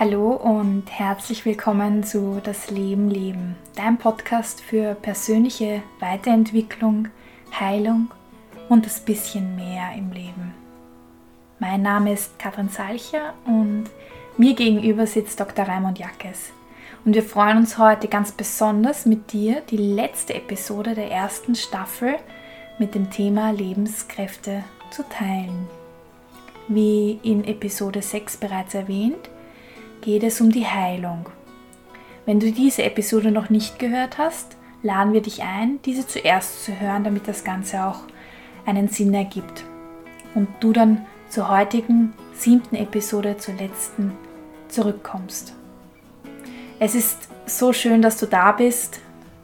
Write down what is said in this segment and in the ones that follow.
Hallo und herzlich willkommen zu Das Leben Leben, dein Podcast für persönliche Weiterentwicklung, Heilung und das bisschen mehr im Leben. Mein Name ist Katrin Salcher und mir gegenüber sitzt Dr. Raimund Jackes. Und wir freuen uns heute ganz besonders mit dir die letzte Episode der ersten Staffel mit dem Thema Lebenskräfte zu teilen. Wie in Episode 6 bereits erwähnt, geht es um die Heilung. Wenn du diese Episode noch nicht gehört hast, laden wir dich ein, diese zuerst zu hören, damit das Ganze auch einen Sinn ergibt. Und du dann zur heutigen siebten Episode, zur letzten, zurückkommst. Es ist so schön, dass du da bist,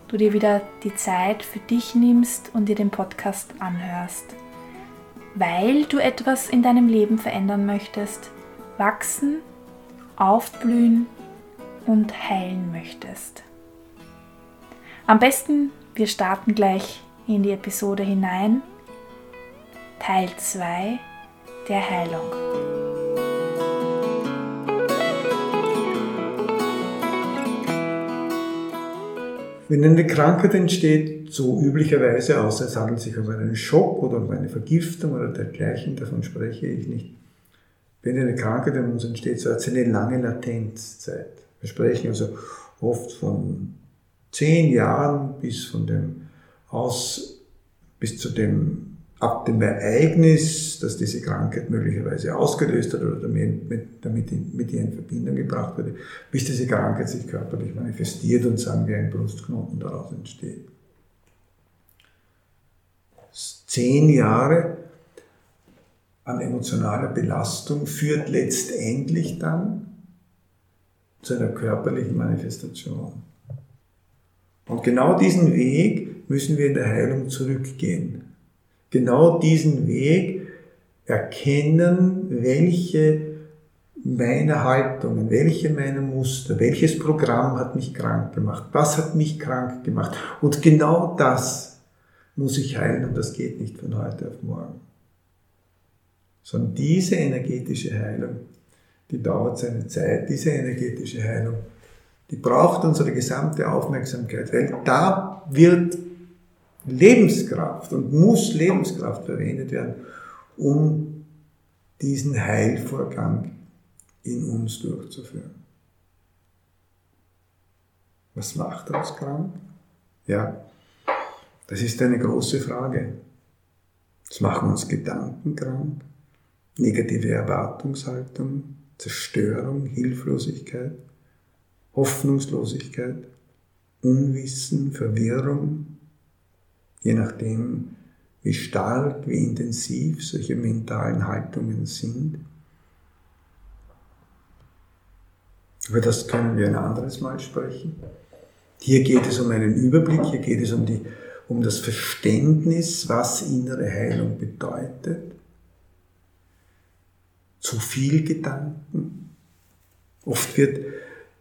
du dir wieder die Zeit für dich nimmst und dir den Podcast anhörst. Weil du etwas in deinem Leben verändern möchtest, wachsen aufblühen und heilen möchtest. Am besten, wir starten gleich in die Episode hinein. Teil 2 der Heilung. Wenn eine Krankheit entsteht, so üblicherweise, außer es handelt sich um einen Schock oder um eine Vergiftung oder dergleichen, davon spreche ich nicht, wenn eine Krankheit in uns entsteht, so hat sie eine lange Latenzzeit. Wir sprechen also oft von zehn Jahren bis von dem aus, bis zu dem, ab dem Ereignis, das diese Krankheit möglicherweise ausgelöst hat oder damit, damit in, mit ihr in Verbindung gebracht wurde, bis diese Krankheit sich körperlich manifestiert und sagen wir ein Brustknoten daraus entsteht. Zehn Jahre an emotionaler Belastung führt letztendlich dann zu einer körperlichen Manifestation. Und genau diesen Weg müssen wir in der Heilung zurückgehen. Genau diesen Weg erkennen, welche meiner Haltungen, welche meiner Muster, welches Programm hat mich krank gemacht, was hat mich krank gemacht. Und genau das muss ich heilen und das geht nicht von heute auf morgen sondern diese energetische Heilung, die dauert seine Zeit, diese energetische Heilung, die braucht unsere gesamte Aufmerksamkeit, weil da wird Lebenskraft und muss Lebenskraft verwendet werden, um diesen Heilvorgang in uns durchzuführen. Was macht uns krank? Ja, das ist eine große Frage. Das machen uns Gedanken krank negative Erwartungshaltung, Zerstörung, Hilflosigkeit, Hoffnungslosigkeit, Unwissen, Verwirrung, je nachdem, wie stark, wie intensiv solche mentalen Haltungen sind. Über das können wir ein anderes Mal sprechen. Hier geht es um einen Überblick, hier geht es um, die, um das Verständnis, was innere Heilung bedeutet zu viel Gedanken. Oft wird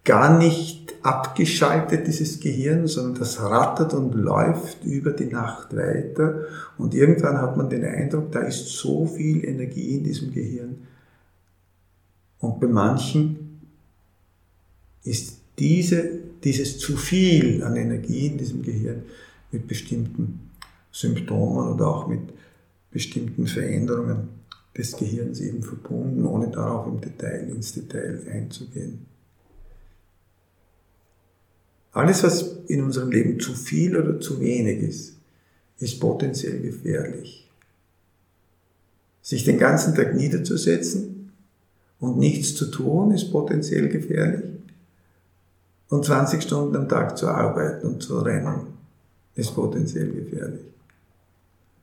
gar nicht abgeschaltet, dieses Gehirn, sondern das rattert und läuft über die Nacht weiter. Und irgendwann hat man den Eindruck, da ist so viel Energie in diesem Gehirn. Und bei manchen ist diese, dieses zu viel an Energie in diesem Gehirn mit bestimmten Symptomen oder auch mit bestimmten Veränderungen des Gehirns eben verbunden, ohne darauf im Detail, ins Detail einzugehen. Alles, was in unserem Leben zu viel oder zu wenig ist, ist potenziell gefährlich. Sich den ganzen Tag niederzusetzen und nichts zu tun, ist potenziell gefährlich. Und 20 Stunden am Tag zu arbeiten und zu rennen, ist potenziell gefährlich.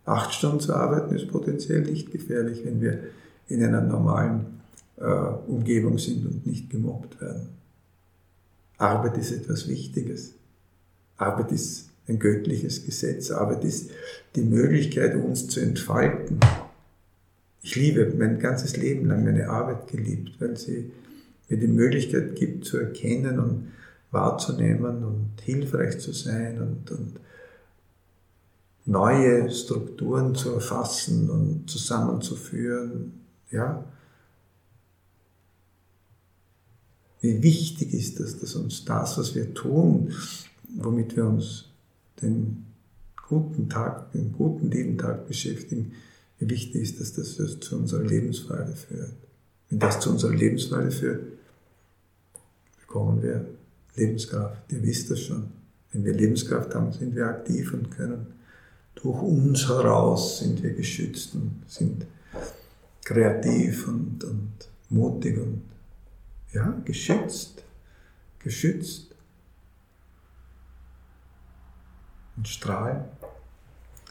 Acht Stunden zu arbeiten ist potenziell nicht gefährlich, wenn wir in einer normalen äh, Umgebung sind und nicht gemobbt werden. Arbeit ist etwas Wichtiges. Arbeit ist ein göttliches Gesetz. Arbeit ist die Möglichkeit, uns zu entfalten. Ich liebe mein ganzes Leben lang meine Arbeit geliebt, weil sie mir die Möglichkeit gibt, zu erkennen und wahrzunehmen und hilfreich zu sein und, und neue Strukturen zu erfassen und zusammenzuführen, ja. Wie wichtig ist das, dass uns das, was wir tun, womit wir uns den guten Tag, den guten Lebentag beschäftigen, wie wichtig ist das, dass das zu unserer Lebensfreude führt. Wenn das zu unserer Lebensfreude führt, bekommen wir Lebenskraft. Ihr wisst das schon. Wenn wir Lebenskraft haben, sind wir aktiv und können durch uns heraus sind wir geschützt und sind kreativ und, und mutig und ja, geschützt, geschützt und strahlen.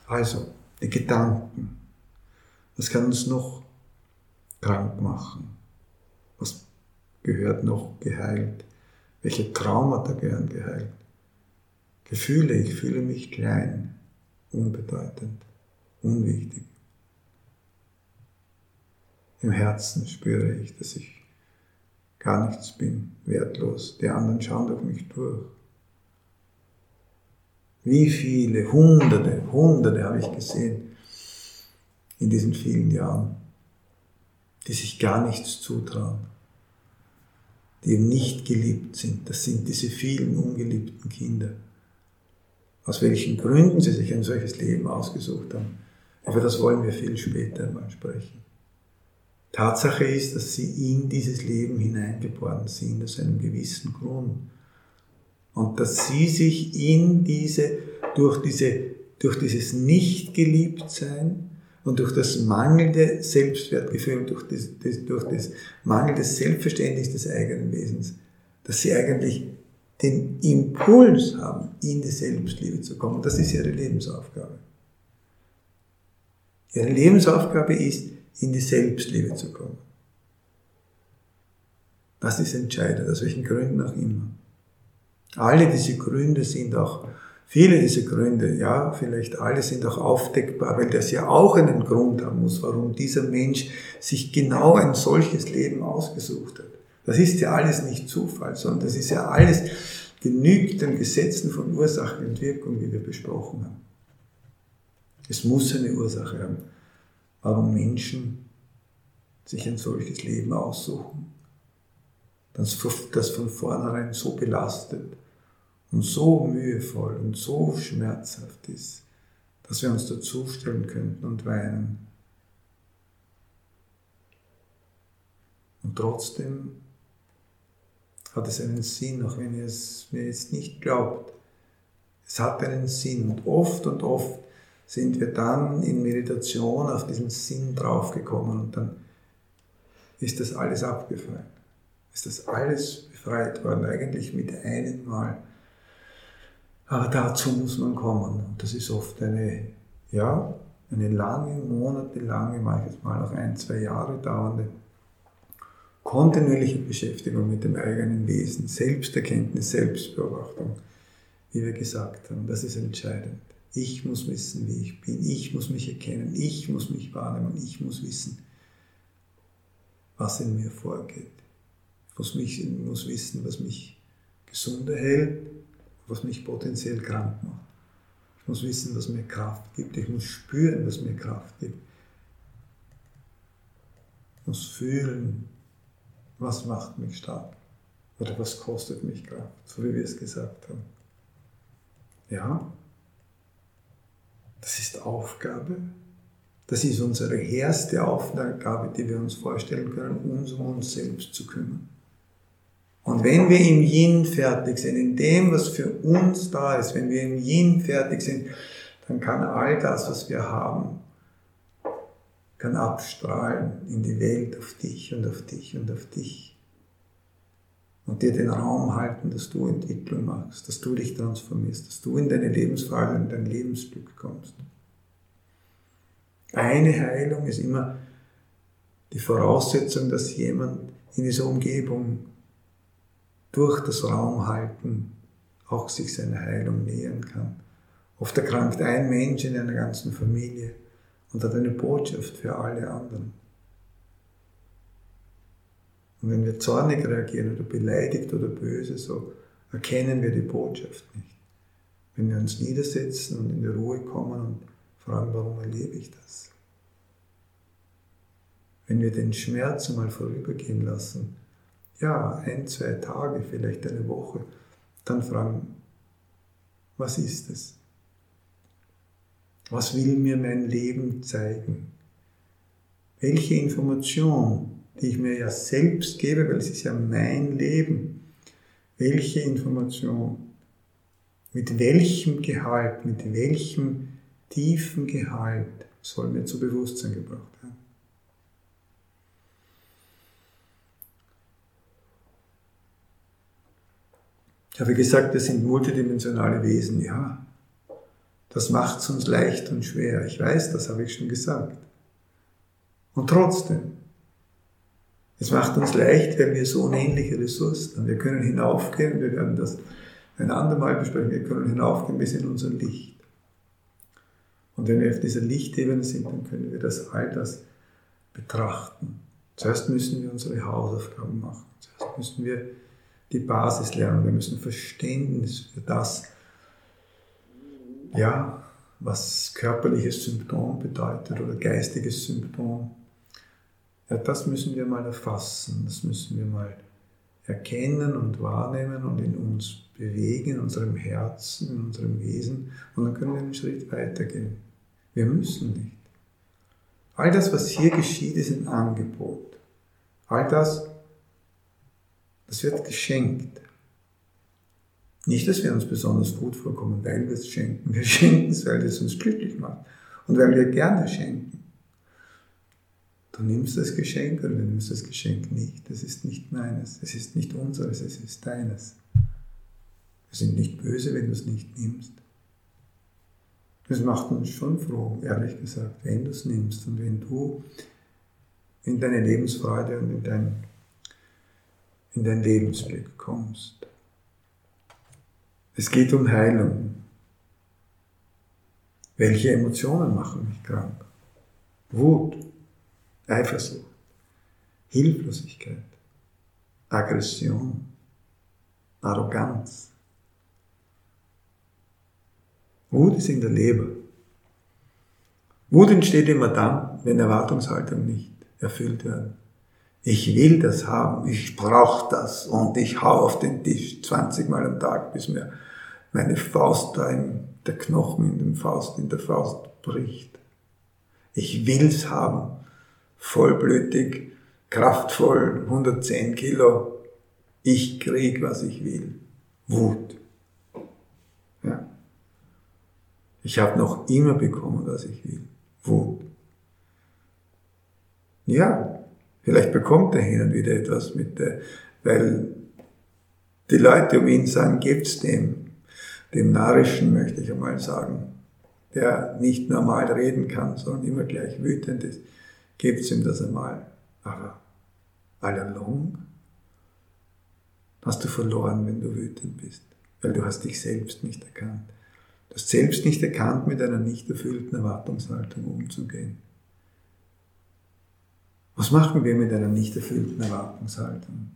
Also, die Gedanken, was kann uns noch krank machen? Was gehört noch geheilt? Welche Traumata gehören geheilt? Gefühle, ich fühle mich klein, unbedeutend, unwichtig. Im Herzen spüre ich, dass ich gar nichts bin, wertlos. Die anderen schauen durch mich durch. Wie viele, hunderte, hunderte habe ich gesehen in diesen vielen Jahren, die sich gar nichts zutrauen, die nicht geliebt sind. Das sind diese vielen ungeliebten Kinder. Aus welchen Gründen sie sich ein solches Leben ausgesucht haben, über das wollen wir viel später einmal sprechen. Tatsache ist, dass sie in dieses Leben hineingeboren sind, aus einem gewissen Grund. Und dass sie sich in diese, durch diese, durch dieses Nicht-Geliebtsein und durch das mangelnde Selbstwertgefühl, durch das, das, durch das mangelnde Selbstverständnis des eigenen Wesens, dass sie eigentlich den Impuls haben, in die Selbstliebe zu kommen. Das ist ihre Lebensaufgabe. Ihre Lebensaufgabe ist, in die Selbstliebe zu kommen. Das ist entscheidend, aus welchen Gründen auch immer. Alle diese Gründe sind auch, viele dieser Gründe, ja, vielleicht alle sind auch aufdeckbar, weil das ja auch einen Grund haben muss, warum dieser Mensch sich genau ein solches Leben ausgesucht hat. Das ist ja alles nicht Zufall, sondern das ist ja alles genügt den Gesetzen von Ursache und Wirkung, wie wir besprochen haben. Es muss eine Ursache haben warum Menschen sich ein solches Leben aussuchen, das von vornherein so belastet und so mühevoll und so schmerzhaft ist, dass wir uns dazustellen könnten und weinen. Und trotzdem hat es einen Sinn, auch wenn ihr es mir jetzt nicht glaubt. Es hat einen Sinn und oft und oft sind wir dann in Meditation auf diesen Sinn draufgekommen und dann ist das alles abgefallen. Ist das alles befreit worden, eigentlich mit einem Mal. Aber dazu muss man kommen. Und das ist oft eine, ja, eine lange, monatelange, manches Mal auch ein, zwei Jahre dauernde, kontinuierliche Beschäftigung mit dem eigenen Wesen, Selbsterkenntnis, Selbstbeobachtung, wie wir gesagt haben. Das ist entscheidend. Ich muss wissen, wie ich bin. Ich muss mich erkennen. Ich muss mich wahrnehmen. Ich muss wissen, was in mir vorgeht. Ich muss, mich, muss wissen, was mich gesund erhält, was mich potenziell krank macht. Ich muss wissen, was mir Kraft gibt. Ich muss spüren, was mir Kraft gibt. Ich muss fühlen, was macht mich stark oder was kostet mich Kraft, so wie wir es gesagt haben. Ja, das ist Aufgabe. Das ist unsere erste Aufgabe, die wir uns vorstellen können, uns um uns selbst zu kümmern. Und wenn wir im Yin fertig sind, in dem, was für uns da ist, wenn wir im Yin fertig sind, dann kann all das, was wir haben, kann abstrahlen in die Welt auf dich und auf dich und auf dich. Und dir den Raum halten, dass du Entwicklung machst, dass du dich transformierst, dass du in deine Lebensfreude und dein Lebensglück kommst. Eine Heilung ist immer die Voraussetzung, dass jemand in dieser Umgebung durch das Raumhalten auch sich seiner Heilung nähern kann. Oft erkrankt ein Mensch in einer ganzen Familie und hat eine Botschaft für alle anderen. Und wenn wir zornig reagieren oder beleidigt oder böse, so erkennen wir die Botschaft nicht. Wenn wir uns niedersetzen und in die Ruhe kommen und fragen, warum erlebe ich das? Wenn wir den Schmerz mal vorübergehen lassen, ja, ein, zwei Tage, vielleicht eine Woche, dann fragen, was ist es? Was will mir mein Leben zeigen? Welche Information, die ich mir ja selbst gebe, weil es ist ja mein Leben, welche Information, mit welchem Gehalt, mit welchem tiefen Gehalt soll mir zu Bewusstsein gebracht werden? Ich habe gesagt, wir sind multidimensionale Wesen, ja. Das macht es uns leicht und schwer. Ich weiß, das habe ich schon gesagt. Und trotzdem, es macht uns leicht, wenn wir so unähnliche Ressourcen haben. Wir können hinaufgehen, wir werden das ein andermal besprechen, wir können hinaufgehen bis in unser Licht. Und wenn wir auf dieser Lichtebene sind, dann können wir das all das betrachten. Zuerst müssen wir unsere Hausaufgaben machen. Zuerst müssen wir die Basis lernen. Wir müssen Verständnis für das, ja, was körperliches Symptom bedeutet oder geistiges Symptom. Ja, das müssen wir mal erfassen, das müssen wir mal erkennen und wahrnehmen und in uns bewegen, in unserem Herzen, in unserem Wesen und dann können wir einen Schritt weitergehen. Wir müssen nicht. All das, was hier geschieht, ist ein Angebot. All das, das wird geschenkt. Nicht, dass wir uns besonders gut vorkommen, weil wir es schenken. Wir schenken es, weil es uns glücklich macht und weil wir gerne schenken. Du nimmst das Geschenk oder du nimmst das Geschenk nicht. Es ist nicht meines, es ist nicht unseres, es ist deines. Wir sind nicht böse, wenn du es nicht nimmst. Das macht uns schon froh, ehrlich gesagt, wenn du es nimmst und wenn du in deine Lebensfreude und in dein in dein Lebensglück kommst. Es geht um Heilung. Welche Emotionen machen mich krank? Wut, Eifersucht, Hilflosigkeit, Aggression, Arroganz. Wut ist in der Leber. Wut entsteht immer dann, wenn Erwartungshaltungen nicht erfüllt werden. Ich will das haben, ich brauche das und ich hau auf den Tisch 20 Mal am Tag, bis mir meine Faust da in der Knochen in, den Faust, in der Faust bricht. Ich will's haben, vollblütig, kraftvoll, 110 Kilo. Ich krieg, was ich will. Wut. Ja. Ich habe noch immer bekommen, was ich will. Wut. Ja, Vielleicht bekommt er hin und wieder etwas mit, der, weil die Leute um ihn sagen, gibt's dem, dem Narischen möchte ich einmal sagen, der nicht normal reden kann, sondern immer gleich wütend ist, gibt's ihm das einmal. Aber all along hast du verloren, wenn du wütend bist, weil du hast dich selbst nicht erkannt. Du hast selbst nicht erkannt, mit einer nicht erfüllten Erwartungshaltung umzugehen. Was machen wir mit einer nicht erfüllten Erwartungshaltung?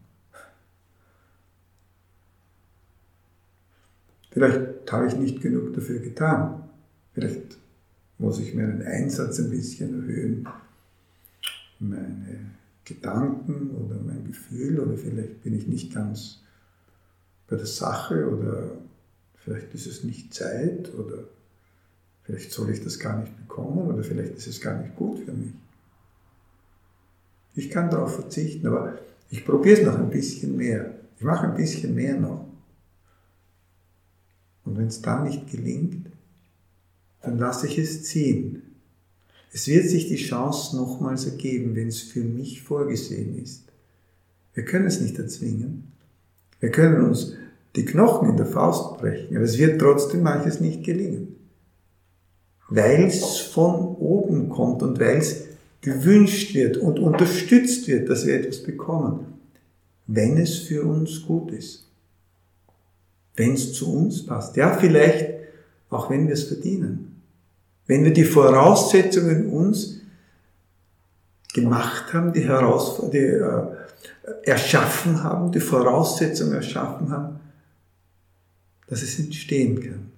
Vielleicht habe ich nicht genug dafür getan. Vielleicht muss ich meinen Einsatz ein bisschen erhöhen, meine Gedanken oder mein Gefühl oder vielleicht bin ich nicht ganz bei der Sache oder vielleicht ist es nicht Zeit oder vielleicht soll ich das gar nicht bekommen oder vielleicht ist es gar nicht gut für mich. Ich kann darauf verzichten, aber ich probiere es noch ein bisschen mehr. Ich mache ein bisschen mehr noch. Und wenn es dann nicht gelingt, dann lasse ich es ziehen. Es wird sich die Chance nochmals ergeben, wenn es für mich vorgesehen ist. Wir können es nicht erzwingen. Wir können uns die Knochen in der Faust brechen, aber es wird trotzdem manches nicht gelingen. Weil es von oben kommt und weil es gewünscht wird und unterstützt wird, dass wir etwas bekommen, wenn es für uns gut ist. Wenn es zu uns passt. Ja, vielleicht auch wenn wir es verdienen. Wenn wir die Voraussetzungen uns gemacht haben, die Herausforderungen, die, äh, erschaffen haben, die Voraussetzungen erschaffen haben, dass es entstehen kann.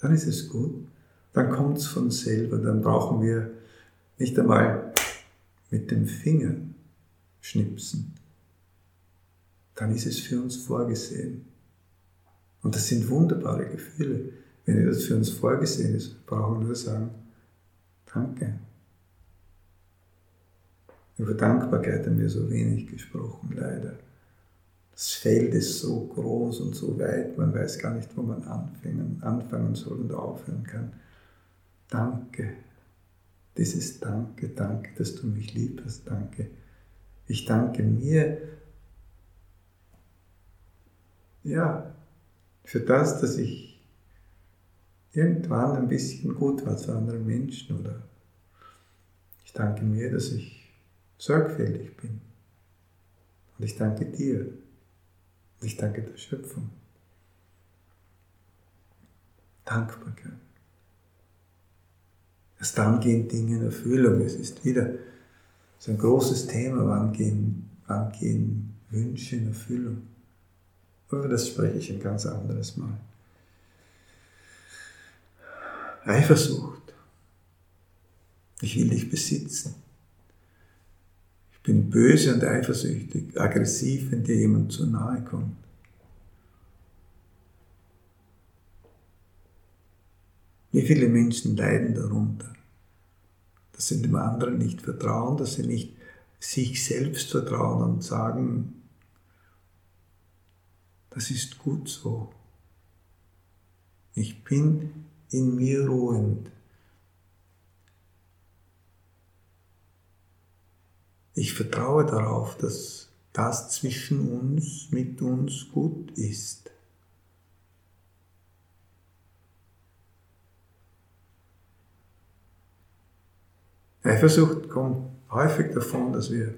Dann ist es gut. Dann kommt es von selber. Dann brauchen wir nicht einmal mit dem Finger schnipsen. dann ist es für uns vorgesehen. Und das sind wunderbare Gefühle. Wenn das für uns vorgesehen ist, brauchen wir nur sagen, danke. Über Dankbarkeit haben wir so wenig gesprochen, leider. Das Feld ist so groß und so weit, man weiß gar nicht, wo man anfangen, anfangen soll und aufhören kann. Danke. Dieses Danke, danke, dass du mich lieb hast, danke. Ich danke mir, ja, für das, dass ich irgendwann ein bisschen gut war zu anderen Menschen oder ich danke mir, dass ich sorgfältig bin. Und ich danke dir. Und ich danke der Schöpfung. Dankbarkeit. Erst dann gehen Dinge in Erfüllung. Es ist wieder so ein großes Thema, wann gehen, wann gehen Wünsche in Erfüllung. Aber das spreche ich ein ganz anderes Mal. Eifersucht. Ich will dich besitzen. Ich bin böse und eifersüchtig, aggressiv, wenn dir jemand zu nahe kommt. Wie viele Menschen leiden darunter, dass sie dem anderen nicht vertrauen, dass sie nicht sich selbst vertrauen und sagen, das ist gut so. Ich bin in mir ruhend. Ich vertraue darauf, dass das zwischen uns, mit uns gut ist. Eifersucht kommt häufig davon, dass wir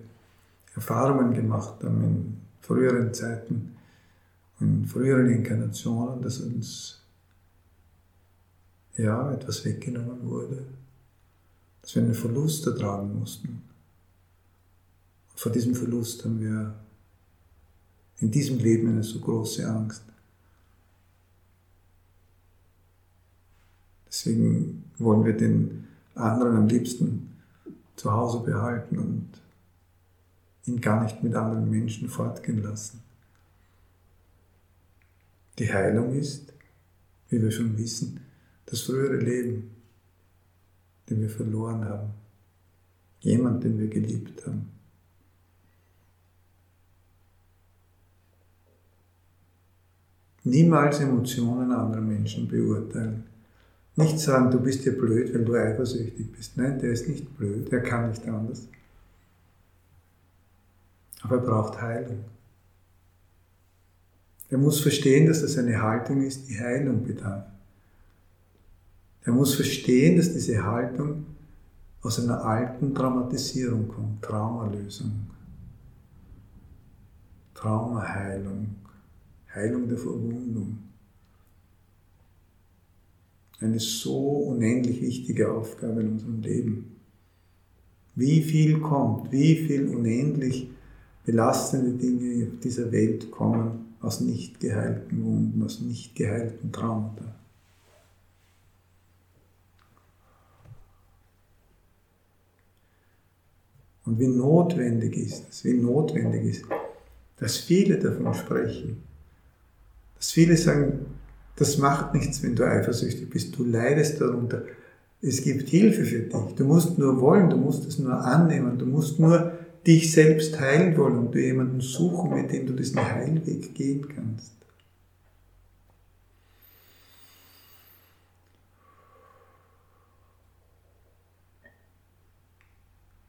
Erfahrungen gemacht haben in früheren Zeiten, in früheren Inkarnationen, dass uns ja, etwas weggenommen wurde, dass wir einen Verlust ertragen mussten. Und vor diesem Verlust haben wir in diesem Leben eine so große Angst. Deswegen wollen wir den anderen am liebsten zu Hause behalten und ihn gar nicht mit anderen Menschen fortgehen lassen. Die Heilung ist, wie wir schon wissen, das frühere Leben, den wir verloren haben. Jemand, den wir geliebt haben. Niemals Emotionen anderer Menschen beurteilen. Nicht sagen, du bist ja blöd, weil du eifersüchtig bist. Nein, der ist nicht blöd, der kann nicht anders. Aber er braucht Heilung. Er muss verstehen, dass das eine Haltung ist, die Heilung bedarf. Er muss verstehen, dass diese Haltung aus einer alten Traumatisierung kommt, Traumalösung, Traumaheilung, Heilung der Verwundung. Eine so unendlich wichtige Aufgabe in unserem Leben. Wie viel kommt, wie viel unendlich belastende Dinge auf dieser Welt kommen aus nicht geheilten Wunden, aus nicht geheilten Traumata. Und wie notwendig ist es, wie notwendig ist, dass viele davon sprechen. Dass viele sagen, das macht nichts, wenn du eifersüchtig bist, du leidest darunter. Es gibt Hilfe für dich. Du musst nur wollen, du musst es nur annehmen, du musst nur dich selbst heilen wollen und du jemanden suchen, mit dem du diesen Heilweg gehen kannst.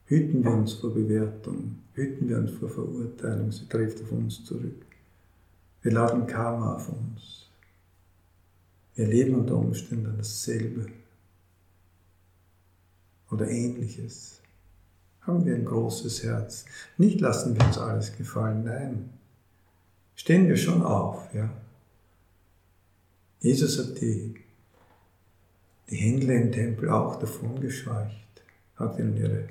Hüten wir uns vor Bewertung, hüten wir uns vor Verurteilung, sie trifft auf uns zurück. Wir laden Karma auf uns. Wir erleben unter Umständen dasselbe oder ähnliches haben wir ein großes Herz. Nicht lassen wir uns alles gefallen, nein. Stehen wir schon auf, ja. Jesus hat die, die Händler im Tempel auch davon gescheucht, hat ihnen ihre,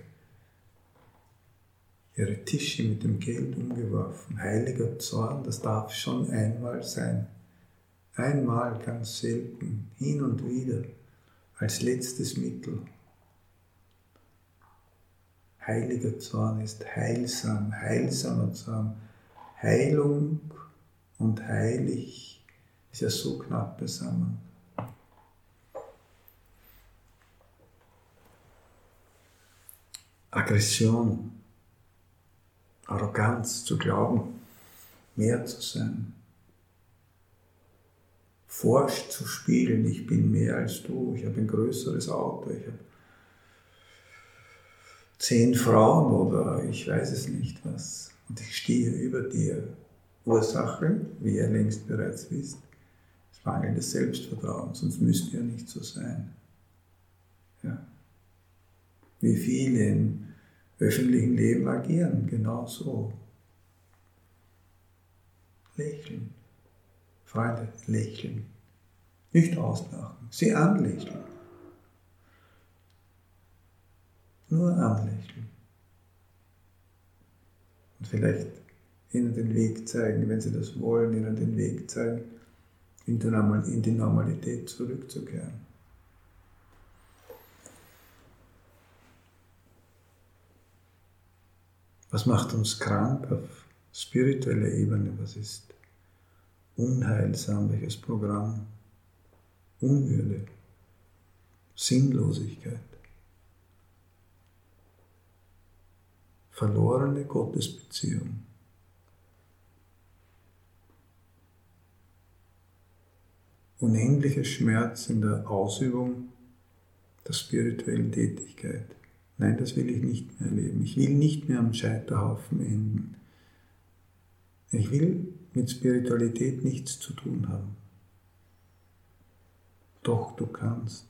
ihre Tische mit dem Geld umgeworfen. Heiliger Zorn, das darf schon einmal sein. Einmal ganz selten, hin und wieder, als letztes Mittel. Heiliger Zorn ist heilsam, heilsamer Zorn. Heilung und heilig ist ja so knapp beisammen. Aggression, Arroganz zu glauben, mehr zu sein. Forscht zu spielen, ich bin mehr als du, ich habe ein größeres Auto, ich habe zehn Frauen oder ich weiß es nicht was. Und ich stehe über dir. Ursache, wie ihr längst bereits wisst, ist mangelndes Selbstvertrauen, sonst müsste ja nicht so sein. Ja. Wie viele im öffentlichen Leben agieren, genau so. Lächeln. Freunde, lächeln. Nicht auslachen, sie anlächeln. Nur anlächeln. Und vielleicht ihnen den Weg zeigen, wenn sie das wollen, ihnen den Weg zeigen, in die Normalität zurückzukehren. Was macht uns krank auf spiritueller Ebene? Was ist unheilsam? Welches Programm? Unwürde, Sinnlosigkeit, verlorene Gottesbeziehung. Unendlicher Schmerz in der Ausübung der spirituellen Tätigkeit. Nein, das will ich nicht mehr erleben. Ich will nicht mehr am Scheiterhaufen enden. Ich will mit Spiritualität nichts zu tun haben. Doch du kannst.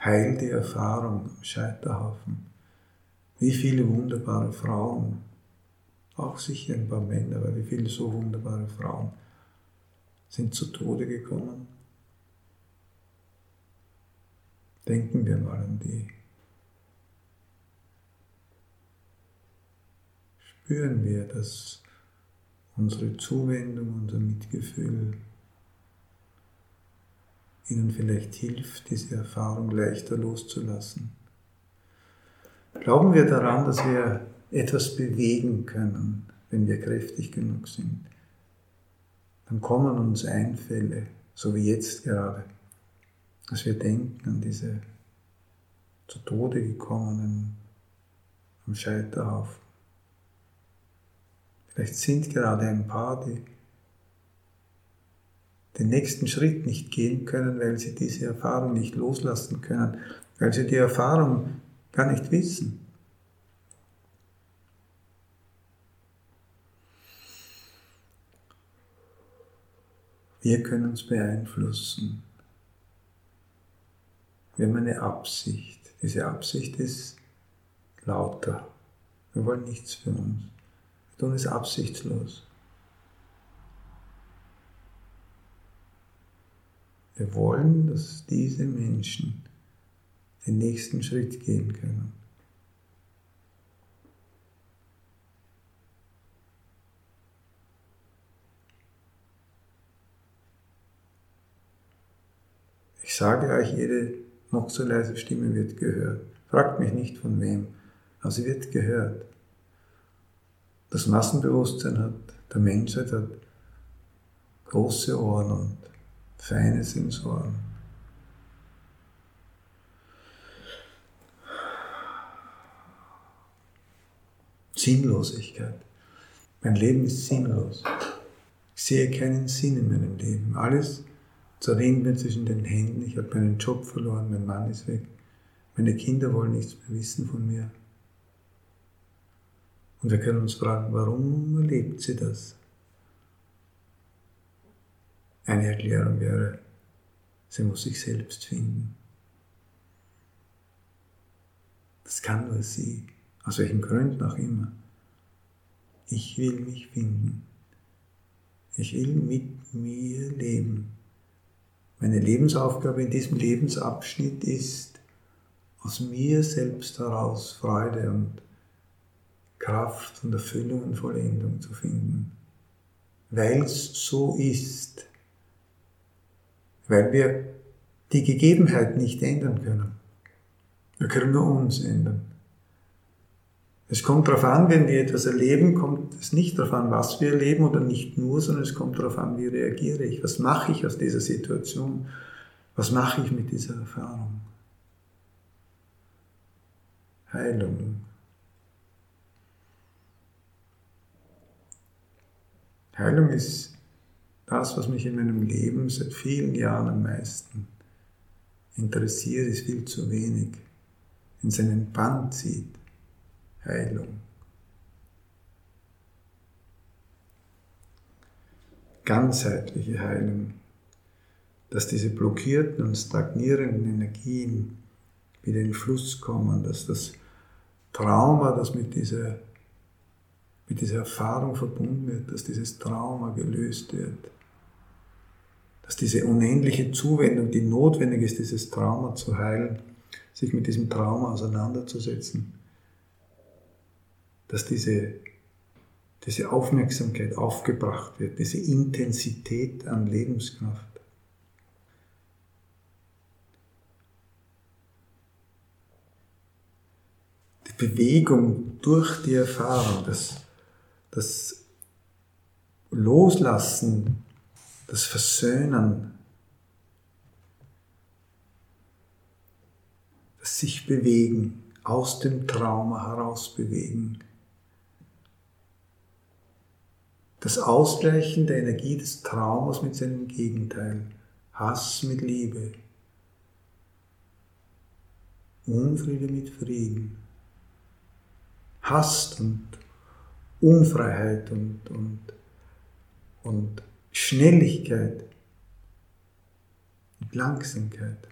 Heil die Erfahrung am Scheiterhaufen. Wie viele wunderbare Frauen, auch sicher ein paar Männer, aber wie viele so wunderbare Frauen sind zu Tode gekommen. Denken wir mal an die. spüren wir, dass unsere Zuwendung, unser Mitgefühl ihnen vielleicht hilft, diese Erfahrung leichter loszulassen. Glauben wir daran, dass wir etwas bewegen können, wenn wir kräftig genug sind. Dann kommen uns Einfälle, so wie jetzt gerade, dass wir denken an diese zu Tode gekommenen am Scheiterhaufen. Vielleicht sind gerade ein paar, die den nächsten Schritt nicht gehen können, weil sie diese Erfahrung nicht loslassen können, weil sie die Erfahrung gar nicht wissen. Wir können uns beeinflussen. Wir haben eine Absicht. Diese Absicht ist lauter. Wir wollen nichts für uns tun es absichtslos. Wir wollen, dass diese Menschen den nächsten Schritt gehen können. Ich sage euch, jede noch so leise Stimme wird gehört. Fragt mich nicht von wem, aber sie wird gehört das Massenbewusstsein hat, der Menschheit hat große Ohren und feine Sensoren. Sinnlosigkeit. Mein Leben ist sinnlos. Ich sehe keinen Sinn in meinem Leben. Alles zerrinnt mir zwischen den Händen. Ich habe meinen Job verloren, mein Mann ist weg. Meine Kinder wollen nichts mehr wissen von mir. Und wir können uns fragen, warum erlebt sie das? Eine Erklärung wäre, sie muss sich selbst finden. Das kann nur sie, aus welchen Gründen auch immer. Ich will mich finden. Ich will mit mir leben. Meine Lebensaufgabe in diesem Lebensabschnitt ist, aus mir selbst heraus Freude und Kraft und Erfüllung und Vollendung zu finden. Weil es so ist. Weil wir die Gegebenheit nicht ändern können. Wir können nur uns ändern. Es kommt darauf an, wenn wir etwas erleben, kommt es nicht darauf an, was wir erleben oder nicht nur, sondern es kommt darauf an, wie reagiere ich, was mache ich aus dieser Situation, was mache ich mit dieser Erfahrung. Heilung. Heilung ist das, was mich in meinem Leben seit vielen Jahren am meisten interessiert, ist viel zu wenig, in seinen Band zieht. Heilung. Ganzheitliche Heilung, dass diese blockierten und stagnierenden Energien wieder in Fluss kommen, dass das Trauma, das mit dieser, mit dieser Erfahrung verbunden wird, dass dieses Trauma gelöst wird, dass diese unendliche Zuwendung, die notwendig ist, dieses Trauma zu heilen, sich mit diesem Trauma auseinanderzusetzen, dass diese, diese Aufmerksamkeit aufgebracht wird, diese Intensität an Lebenskraft. Die Bewegung durch die Erfahrung, das, das Loslassen, das Versöhnen, das sich bewegen, aus dem Trauma heraus bewegen. Das Ausgleichen der Energie des Traumas mit seinem Gegenteil. Hass mit Liebe. Unfriede mit Frieden. Hass und Unfreiheit und, und, und Schnelligkeit mit Langsamkeit,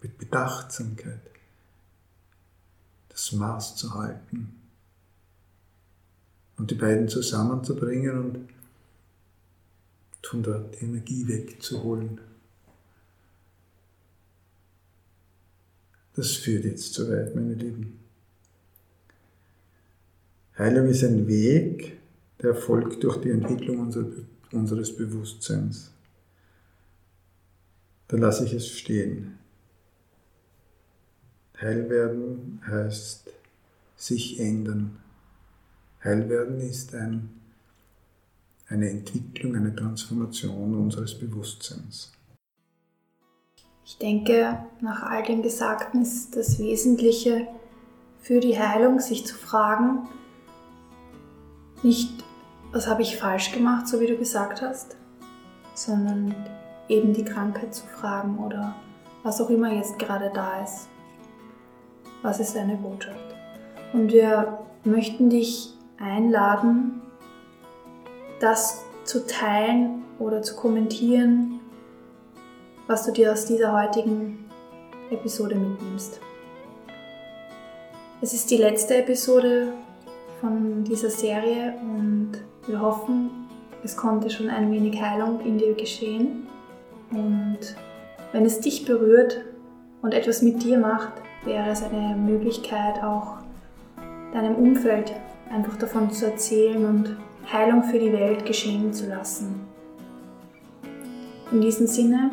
mit Bedachtsamkeit, das Maß zu halten und die beiden zusammenzubringen und von dort die Energie wegzuholen. Das führt jetzt zu weit, meine Lieben. Heilung ist ein Weg, der folgt durch die Entwicklung unseres Bewusstseins. Da lasse ich es stehen. Heil werden heißt sich ändern. Heil werden ist ein, eine Entwicklung, eine Transformation unseres Bewusstseins. Ich denke, nach all dem Gesagten ist das Wesentliche für die Heilung, sich zu fragen, nicht, was habe ich falsch gemacht, so wie du gesagt hast, sondern eben die Krankheit zu fragen oder was auch immer jetzt gerade da ist. Was ist deine Botschaft? Und wir möchten dich einladen, das zu teilen oder zu kommentieren, was du dir aus dieser heutigen Episode mitnimmst. Es ist die letzte Episode von dieser Serie und wir hoffen, es konnte schon ein wenig Heilung in dir geschehen. Und wenn es dich berührt und etwas mit dir macht, wäre es eine Möglichkeit, auch deinem Umfeld einfach davon zu erzählen und Heilung für die Welt geschehen zu lassen. In diesem Sinne,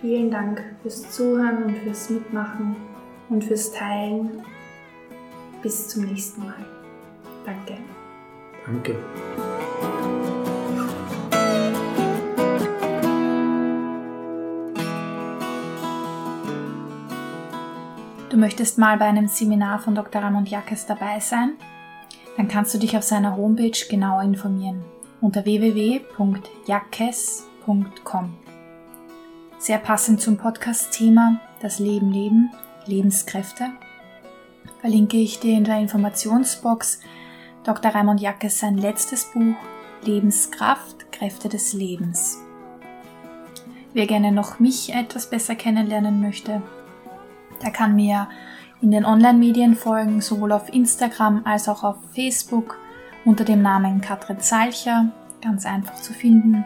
vielen Dank fürs Zuhören und fürs Mitmachen und fürs Teilen. Bis zum nächsten Mal. Danke. Danke. Du möchtest mal bei einem Seminar von Dr. Ramon Jackes dabei sein? Dann kannst du dich auf seiner Homepage genauer informieren unter www.jackes.com. Sehr passend zum Podcast-Thema Das Leben leben, Lebenskräfte, verlinke ich dir in der Informationsbox Dr. Raimund Jackes sein letztes Buch Lebenskraft, Kräfte des Lebens. Wer gerne noch mich etwas besser kennenlernen möchte, der kann mir in den Online-Medien folgen, sowohl auf Instagram als auch auf Facebook unter dem Namen Katrin Salcher, ganz einfach zu finden.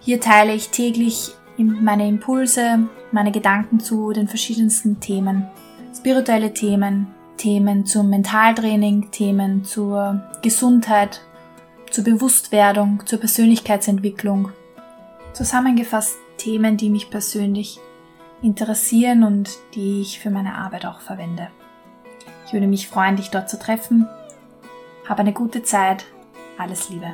Hier teile ich täglich meine Impulse, meine Gedanken zu den verschiedensten Themen, spirituelle Themen, Themen zum Mentaltraining, Themen zur Gesundheit, zur Bewusstwerdung, zur Persönlichkeitsentwicklung. Zusammengefasst Themen, die mich persönlich interessieren und die ich für meine Arbeit auch verwende. Ich würde mich freuen, dich dort zu treffen. Hab eine gute Zeit. Alles Liebe.